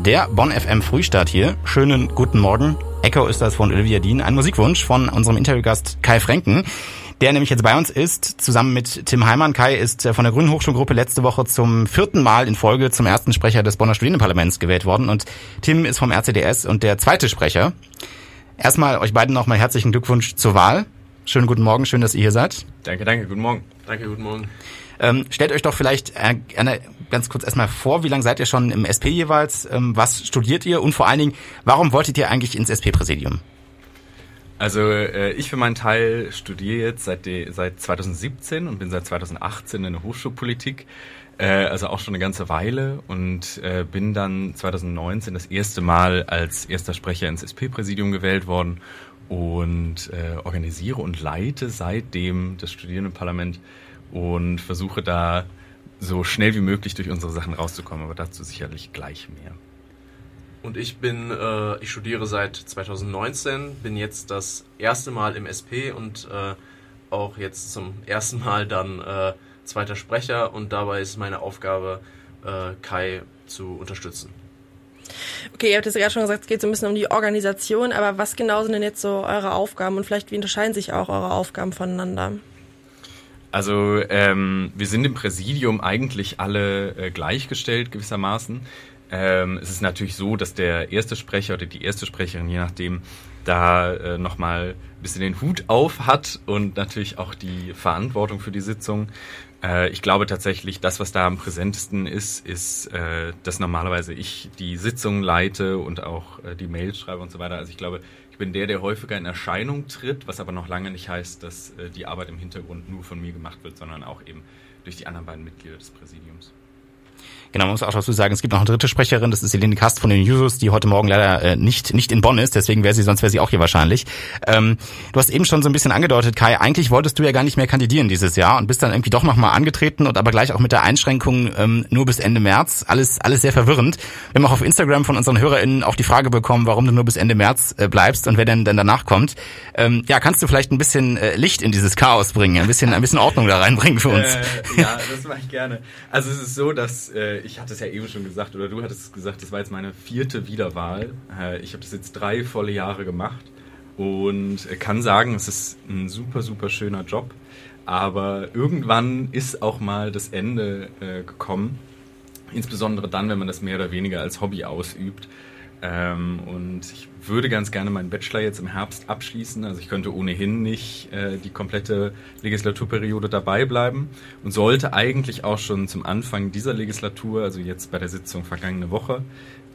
Der Bonn FM Frühstart hier. Schönen guten Morgen. Echo ist das von Olivia Dean. Ein Musikwunsch von unserem Interviewgast Kai Franken, der nämlich jetzt bei uns ist, zusammen mit Tim Heimann. Kai ist von der Grünen Hochschulgruppe letzte Woche zum vierten Mal in Folge zum ersten Sprecher des Bonner Studierendenparlaments gewählt worden und Tim ist vom RCDS und der zweite Sprecher. Erstmal euch beiden nochmal herzlichen Glückwunsch zur Wahl. Schönen guten Morgen, schön, dass ihr hier seid. Danke, danke, guten Morgen. Danke, guten Morgen. Ähm, stellt euch doch vielleicht äh, gerne ganz kurz erstmal vor, wie lange seid ihr schon im SP jeweils? Ähm, was studiert ihr? Und vor allen Dingen, warum wolltet ihr eigentlich ins SP-Präsidium? Also äh, ich für meinen Teil studiere jetzt seit, de, seit 2017 und bin seit 2018 in der Hochschulpolitik, äh, also auch schon eine ganze Weile und äh, bin dann 2019 das erste Mal als erster Sprecher ins SP-Präsidium gewählt worden und äh, organisiere und leite seitdem das Studierendenparlament und versuche da so schnell wie möglich durch unsere Sachen rauszukommen, aber dazu sicherlich gleich mehr. Und ich bin, äh, ich studiere seit 2019, bin jetzt das erste Mal im SP und äh, auch jetzt zum ersten Mal dann äh, zweiter Sprecher und dabei ist meine Aufgabe, äh, Kai zu unterstützen. Okay, ihr habt jetzt gerade schon gesagt, es geht so ein bisschen um die Organisation, aber was genau sind denn jetzt so eure Aufgaben und vielleicht wie unterscheiden sich auch eure Aufgaben voneinander? Also ähm, wir sind im Präsidium eigentlich alle äh, gleichgestellt gewissermaßen. Ähm, es ist natürlich so, dass der erste Sprecher oder die erste Sprecherin, je nachdem, da äh, nochmal ein bisschen den Hut auf hat und natürlich auch die Verantwortung für die Sitzung. Äh, ich glaube tatsächlich, das, was da am präsentesten ist, ist, äh, dass normalerweise ich die Sitzung leite und auch äh, die Mails schreibe und so weiter. Also ich glaube, ich bin der, der häufiger in Erscheinung tritt, was aber noch lange nicht heißt, dass äh, die Arbeit im Hintergrund nur von mir gemacht wird, sondern auch eben durch die anderen beiden Mitglieder des Präsidiums. Genau, man muss auch dazu sagen, es gibt noch eine dritte Sprecherin, das ist Helene Kast von den Jusos, die heute Morgen leider äh, nicht, nicht in Bonn ist, deswegen wäre sie, sonst wäre sie auch hier wahrscheinlich. Ähm, du hast eben schon so ein bisschen angedeutet, Kai, eigentlich wolltest du ja gar nicht mehr kandidieren dieses Jahr und bist dann irgendwie doch nochmal angetreten und aber gleich auch mit der Einschränkung ähm, nur bis Ende März. Alles, alles sehr verwirrend. Wir haben auch auf Instagram von unseren HörerInnen auch die Frage bekommen, warum du nur bis Ende März äh, bleibst und wer denn dann danach kommt. Ähm, ja, kannst du vielleicht ein bisschen äh, Licht in dieses Chaos bringen, ein bisschen, ein bisschen Ordnung da reinbringen für uns? Äh, ja, das mache ich gerne. Also es ist so, dass äh, ich hatte es ja eben schon gesagt, oder du hattest es gesagt, das war jetzt meine vierte Wiederwahl. Äh, ich habe das jetzt drei volle Jahre gemacht und kann sagen, es ist ein super, super schöner Job. Aber irgendwann ist auch mal das Ende äh, gekommen. Insbesondere dann, wenn man das mehr oder weniger als Hobby ausübt. Ähm, und ich würde ganz gerne meinen Bachelor jetzt im Herbst abschließen. Also ich könnte ohnehin nicht äh, die komplette Legislaturperiode dabei bleiben und sollte eigentlich auch schon zum Anfang dieser Legislatur, also jetzt bei der Sitzung vergangene Woche,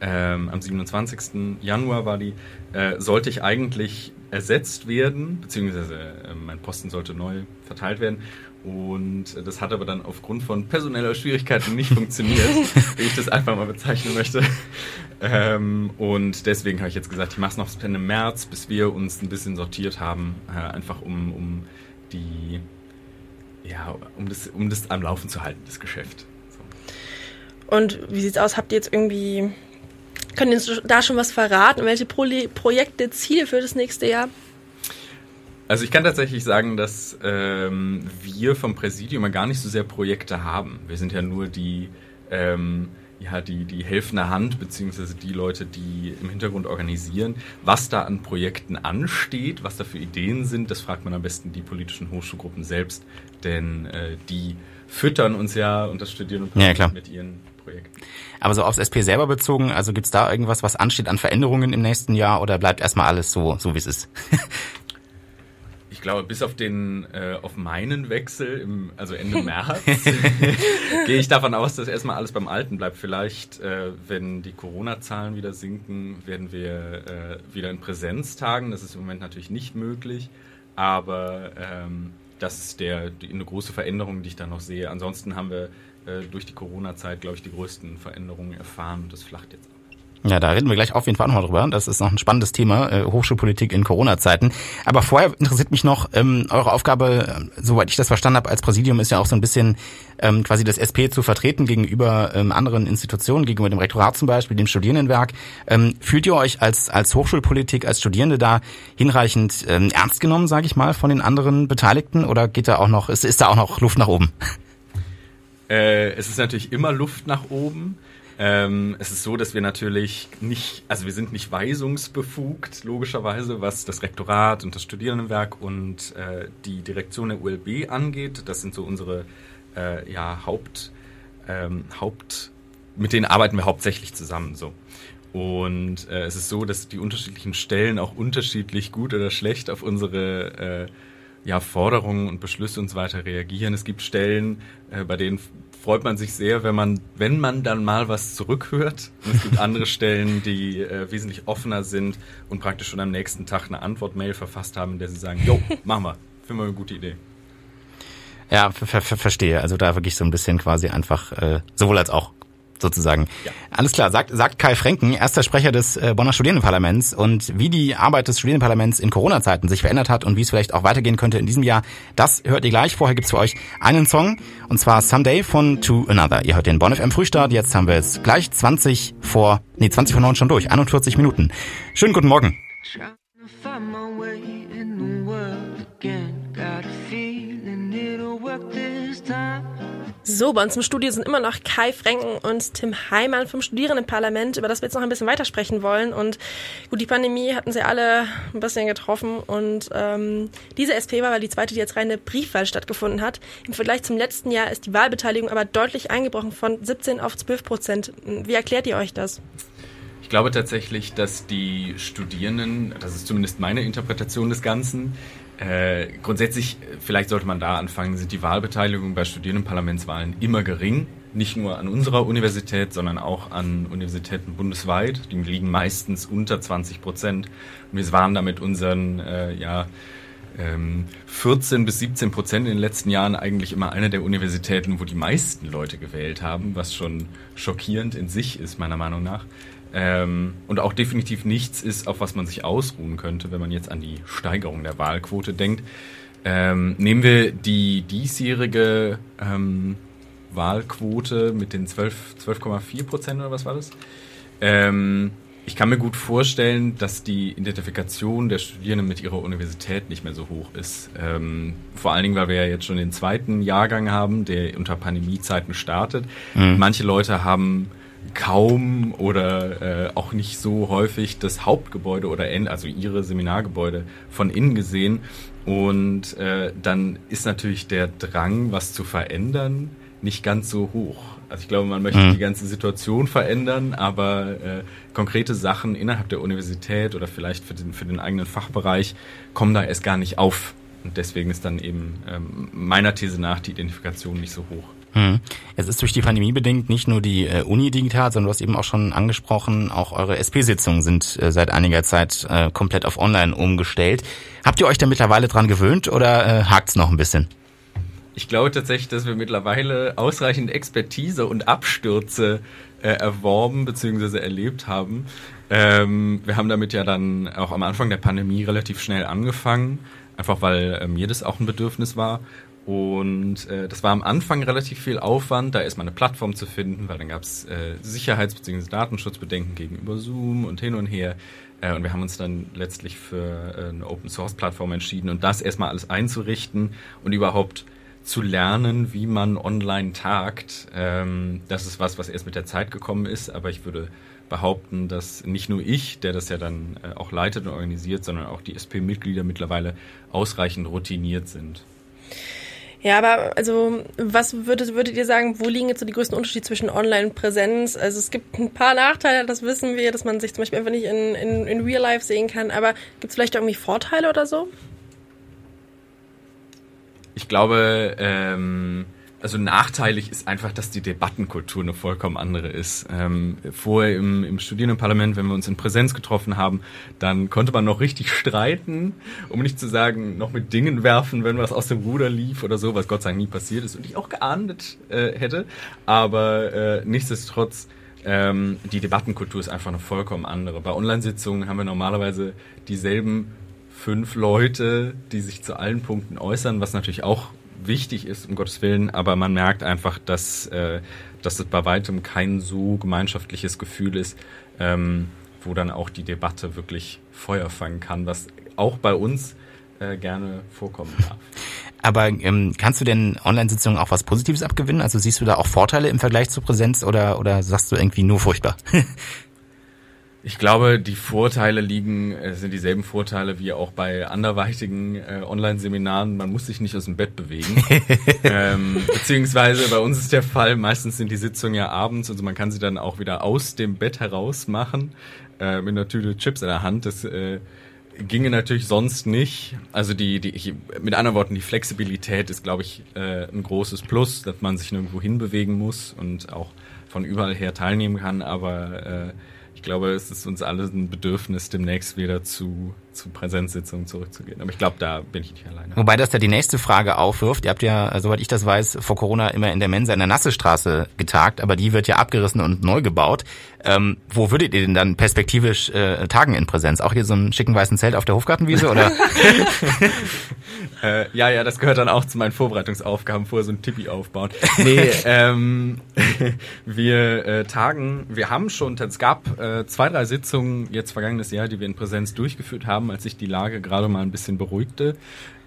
ähm, am 27. Januar war die, äh, sollte ich eigentlich ersetzt werden, beziehungsweise äh, mein Posten sollte neu verteilt werden. Und das hat aber dann aufgrund von personeller Schwierigkeiten nicht funktioniert, wie ich das einfach mal bezeichnen möchte. Ähm, und deswegen habe ich jetzt gesagt, ich mache es noch bis Ende März, bis wir uns ein bisschen sortiert haben, äh, einfach um, um die, ja, um das, um das am Laufen zu halten, das Geschäft. So. Und wie sieht's aus? Habt ihr jetzt irgendwie, könnt ihr da schon was verraten? Welche Pro Projekte, Ziele für das nächste Jahr? Also ich kann tatsächlich sagen, dass ähm, wir vom Präsidium gar nicht so sehr Projekte haben. Wir sind ja nur die, ähm, ja, die, die helfende Hand, beziehungsweise die Leute, die im Hintergrund organisieren. Was da an Projekten ansteht, was da für Ideen sind, das fragt man am besten die politischen Hochschulgruppen selbst, denn äh, die füttern uns ja und das Studieren und ja, mit ihren Projekten. Aber so aufs SP selber bezogen, also gibt's da irgendwas, was ansteht an Veränderungen im nächsten Jahr oder bleibt erstmal alles so, so wie es ist? ich glaube, bis auf den, äh, auf meinen Wechsel, im, also Ende März, gehe ich davon aus, dass erstmal alles beim Alten bleibt. Vielleicht, äh, wenn die Corona-Zahlen wieder sinken, werden wir äh, wieder in Präsenz tagen. Das ist im Moment natürlich nicht möglich, aber ähm, das ist der, die, eine große Veränderung, die ich da noch sehe. Ansonsten haben wir äh, durch die Corona-Zeit, glaube ich, die größten Veränderungen erfahren und das flacht jetzt ab. Ja, da reden wir gleich auf jeden Fall nochmal drüber. Das ist noch ein spannendes Thema, äh, Hochschulpolitik in Corona-Zeiten. Aber vorher interessiert mich noch, ähm, eure Aufgabe, äh, soweit ich das verstanden habe, als Präsidium ist ja auch so ein bisschen ähm, quasi das SP zu vertreten gegenüber ähm, anderen Institutionen, gegenüber dem Rektorat zum Beispiel, dem Studierendenwerk. Ähm, fühlt ihr euch als, als Hochschulpolitik, als Studierende da hinreichend ähm, ernst genommen, sage ich mal, von den anderen Beteiligten? Oder geht da auch noch, ist, ist da auch noch Luft nach oben? Äh, es ist natürlich immer Luft nach oben. Ähm, es ist so, dass wir natürlich nicht, also wir sind nicht weisungsbefugt, logischerweise, was das Rektorat und das Studierendenwerk und äh, die Direktion der ULB angeht. Das sind so unsere äh, ja, Haupt, ähm, Haupt, mit denen arbeiten wir hauptsächlich zusammen. So. Und äh, es ist so, dass die unterschiedlichen Stellen auch unterschiedlich gut oder schlecht auf unsere äh, ja, Forderungen und Beschlüsse und so weiter reagieren. Es gibt Stellen, äh, bei denen freut man sich sehr, wenn man, wenn man dann mal was zurückhört. Und es gibt andere Stellen, die äh, wesentlich offener sind und praktisch schon am nächsten Tag eine Antwortmail verfasst haben, in der sie sagen, jo, machen wir, finden wir eine gute Idee. Ja, ver ver verstehe. Also da wirklich so ein bisschen quasi einfach äh, sowohl als auch sozusagen. Ja. Alles klar, sagt, sagt Kai Frenken, erster Sprecher des äh, Bonner Studierendenparlaments und wie die Arbeit des Studierendenparlaments in Corona-Zeiten sich verändert hat und wie es vielleicht auch weitergehen könnte in diesem Jahr, das hört ihr gleich. Vorher gibt's für euch einen Song und zwar Someday von To Another. Ihr hört den Bonn FM Frühstart, jetzt haben wir es gleich 20 vor, nee 20 vor 9 schon durch, 41 Minuten. Schönen guten Morgen. So, bei uns im Studio sind immer noch Kai Frenken und Tim Heimann vom Studierendenparlament, über das wir jetzt noch ein bisschen weitersprechen wollen. Und gut, die Pandemie hatten sie alle ein bisschen getroffen und ähm, diese SP-Wahl war die zweite, die jetzt reine Briefwahl stattgefunden hat. Im Vergleich zum letzten Jahr ist die Wahlbeteiligung aber deutlich eingebrochen von 17 auf 12 Prozent. Wie erklärt ihr euch das? Ich glaube tatsächlich, dass die Studierenden, das ist zumindest meine Interpretation des Ganzen, äh, grundsätzlich, vielleicht sollte man da anfangen, sind die Wahlbeteiligungen bei Studierendenparlamentswahlen immer gering. Nicht nur an unserer Universität, sondern auch an Universitäten bundesweit. Die liegen meistens unter 20 Prozent. Und wir waren damit unseren, äh, ja, 14 ähm, bis 17 Prozent in den letzten Jahren eigentlich immer eine der Universitäten, wo die meisten Leute gewählt haben, was schon schockierend in sich ist, meiner Meinung nach. Ähm, und auch definitiv nichts ist, auf was man sich ausruhen könnte, wenn man jetzt an die Steigerung der Wahlquote denkt. Ähm, nehmen wir die diesjährige ähm, Wahlquote mit den 12,4 12 Prozent oder was war das? Ähm, ich kann mir gut vorstellen, dass die Identifikation der Studierenden mit ihrer Universität nicht mehr so hoch ist. Ähm, vor allen Dingen, weil wir ja jetzt schon den zweiten Jahrgang haben, der unter Pandemiezeiten startet. Mhm. Manche Leute haben kaum oder äh, auch nicht so häufig das Hauptgebäude oder also ihre Seminargebäude von innen gesehen. Und äh, dann ist natürlich der Drang, was zu verändern, nicht ganz so hoch. Also ich glaube, man möchte mhm. die ganze Situation verändern, aber äh, konkrete Sachen innerhalb der Universität oder vielleicht für den, für den eigenen Fachbereich kommen da erst gar nicht auf. Und deswegen ist dann eben ähm, meiner These nach die Identifikation nicht so hoch. Hm. Es ist durch die Pandemie bedingt nicht nur die äh, Uni digital, sondern du hast eben auch schon angesprochen, auch eure SP-Sitzungen sind äh, seit einiger Zeit äh, komplett auf Online umgestellt. Habt ihr euch da mittlerweile dran gewöhnt oder hakt's noch ein bisschen? Ich glaube tatsächlich, dass wir mittlerweile ausreichend Expertise und Abstürze erworben bzw. erlebt haben. Ähm, wir haben damit ja dann auch am Anfang der Pandemie relativ schnell angefangen, einfach weil ähm, jedes auch ein Bedürfnis war. Und äh, das war am Anfang relativ viel Aufwand, da erstmal eine Plattform zu finden, weil dann gab es äh, Sicherheits- bzw. Datenschutzbedenken gegenüber Zoom und hin und her. Äh, und wir haben uns dann letztlich für äh, eine Open-Source-Plattform entschieden und das erstmal alles einzurichten und überhaupt zu lernen, wie man online tagt. Ähm, das ist was, was erst mit der Zeit gekommen ist, aber ich würde behaupten, dass nicht nur ich, der das ja dann äh, auch leitet und organisiert, sondern auch die SP-Mitglieder mittlerweile ausreichend routiniert sind. Ja, aber also was würdet, würdet ihr sagen, wo liegen jetzt so die größten Unterschiede zwischen Online und Präsenz? Also es gibt ein paar Nachteile, das wissen wir, dass man sich zum Beispiel einfach nicht in, in, in Real Life sehen kann, aber gibt es vielleicht irgendwie Vorteile oder so? Ich glaube, ähm, also nachteilig ist einfach, dass die Debattenkultur eine vollkommen andere ist. Ähm, vorher im, im Studierendenparlament, wenn wir uns in Präsenz getroffen haben, dann konnte man noch richtig streiten, um nicht zu sagen, noch mit Dingen werfen, wenn was aus dem Ruder lief oder so, was Gott sei Dank nie passiert ist und ich auch geahndet äh, hätte. Aber äh, nichtsdestotrotz, ähm, die Debattenkultur ist einfach eine vollkommen andere. Bei Online-Sitzungen haben wir normalerweise dieselben fünf Leute, die sich zu allen Punkten äußern, was natürlich auch wichtig ist, um Gottes Willen, aber man merkt einfach, dass, äh, dass es bei weitem kein so gemeinschaftliches Gefühl ist, ähm, wo dann auch die Debatte wirklich Feuer fangen kann, was auch bei uns äh, gerne vorkommen darf. Aber ähm, kannst du denn Online-Sitzungen auch was Positives abgewinnen? Also siehst du da auch Vorteile im Vergleich zur Präsenz oder, oder sagst du irgendwie nur furchtbar? Ich glaube, die Vorteile liegen, es äh, sind dieselben Vorteile wie auch bei anderweitigen äh, Online-Seminaren. Man muss sich nicht aus dem Bett bewegen. ähm, beziehungsweise bei uns ist der Fall, meistens sind die Sitzungen ja abends, also man kann sie dann auch wieder aus dem Bett heraus machen, äh, mit einer Tüte Chips in der Hand. Das äh, ginge natürlich sonst nicht. Also die, die ich, mit anderen Worten, die Flexibilität ist, glaube ich, äh, ein großes Plus, dass man sich nirgendwo hinbewegen muss und auch von überall her teilnehmen kann, aber äh, ich glaube, es ist uns alles ein Bedürfnis, demnächst wieder zu, zu Präsenzsitzungen zurückzugehen. Aber ich glaube, da bin ich nicht alleine. Wobei das ja die nächste Frage aufwirft. Ihr habt ja, soweit ich das weiß, vor Corona immer in der Mensa in der Nassestraße getagt, aber die wird ja abgerissen und neu gebaut. Ähm, wo würdet ihr denn dann perspektivisch äh, tagen in Präsenz? Auch hier so einen schicken weißen Zelt auf der Hofgartenwiese oder? äh, ja, ja, das gehört dann auch zu meinen Vorbereitungsaufgaben, vorher so ein Tippi aufbauen. Nee, ähm, wir äh, tagen, wir haben schon, es gab äh, zwei, drei Sitzungen jetzt vergangenes Jahr, die wir in Präsenz durchgeführt haben, als sich die Lage gerade mal ein bisschen beruhigte.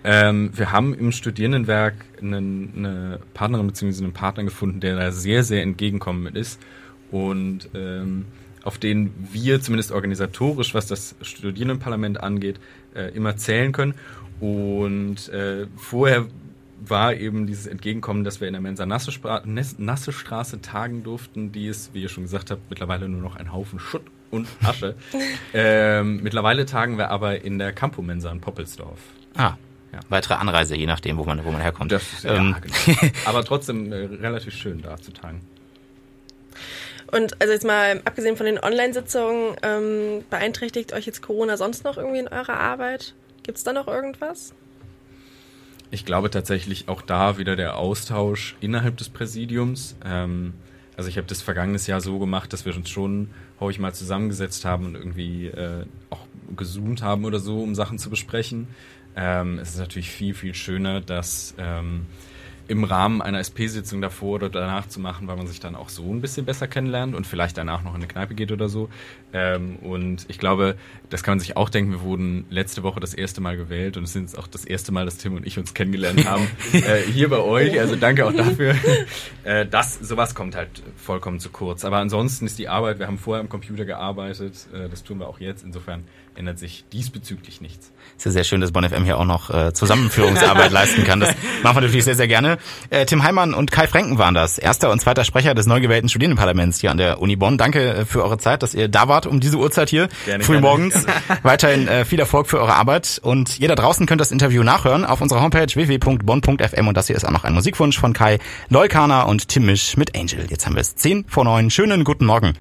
Ähm, wir haben im Studierendenwerk eine, eine Partnerin bzw. einen Partner gefunden, der da sehr, sehr entgegenkommend ist und ähm, auf den wir zumindest organisatorisch, was das Studierendenparlament angeht, äh, immer zählen können. Und äh, vorher war eben dieses Entgegenkommen, dass wir in der Mensa Nasse, Straße tagen durften, die ist, wie ihr schon gesagt habt, mittlerweile nur noch ein Haufen Schutt und Asche. ähm, mittlerweile tagen wir aber in der Campo-Mensa in Poppelsdorf. Ah, ja. weitere Anreise, je nachdem, wo man, wo man herkommt. Das ähm. ja, genau. Aber trotzdem äh, relativ schön da zu tagen. Und also jetzt mal abgesehen von den Online-Sitzungen, ähm, beeinträchtigt euch jetzt Corona sonst noch irgendwie in eurer Arbeit? Gibt es da noch irgendwas? Ich glaube tatsächlich auch da wieder der Austausch innerhalb des Präsidiums. Ähm, also ich habe das vergangenes Jahr so gemacht, dass wir uns schon häufig mal zusammengesetzt haben und irgendwie äh, auch gezoomt haben oder so, um Sachen zu besprechen. Ähm, es ist natürlich viel, viel schöner, dass ähm, im Rahmen einer SP-Sitzung davor oder danach zu machen, weil man sich dann auch so ein bisschen besser kennenlernt und vielleicht danach noch in eine Kneipe geht oder so. Ähm, und ich glaube, das kann man sich auch denken, wir wurden letzte Woche das erste Mal gewählt und es sind auch das erste Mal, dass Tim und ich uns kennengelernt haben. äh, hier bei euch, also danke auch dafür. äh, das, sowas kommt halt vollkommen zu kurz. Aber ansonsten ist die Arbeit, wir haben vorher am Computer gearbeitet, äh, das tun wir auch jetzt. Insofern ändert sich diesbezüglich nichts. Ist ja sehr schön, dass Bonn FM hier auch noch äh, Zusammenführungsarbeit leisten kann. Das machen wir natürlich sehr, sehr gerne. Äh, Tim Heimann und Kai Franken waren das, erster und zweiter Sprecher des neu gewählten Studierendenparlaments hier an der Uni Bonn. Danke äh, für eure Zeit, dass ihr da wart um diese Uhrzeit hier, gerne, früh morgens. Weiterhin äh, viel Erfolg für eure Arbeit und ihr da draußen könnt das Interview nachhören auf unserer Homepage www.bonn.fm und das hier ist auch noch ein Musikwunsch von Kai Leukana und Tim Misch mit Angel. Jetzt haben wir es 10 vor 9. Schönen guten Morgen.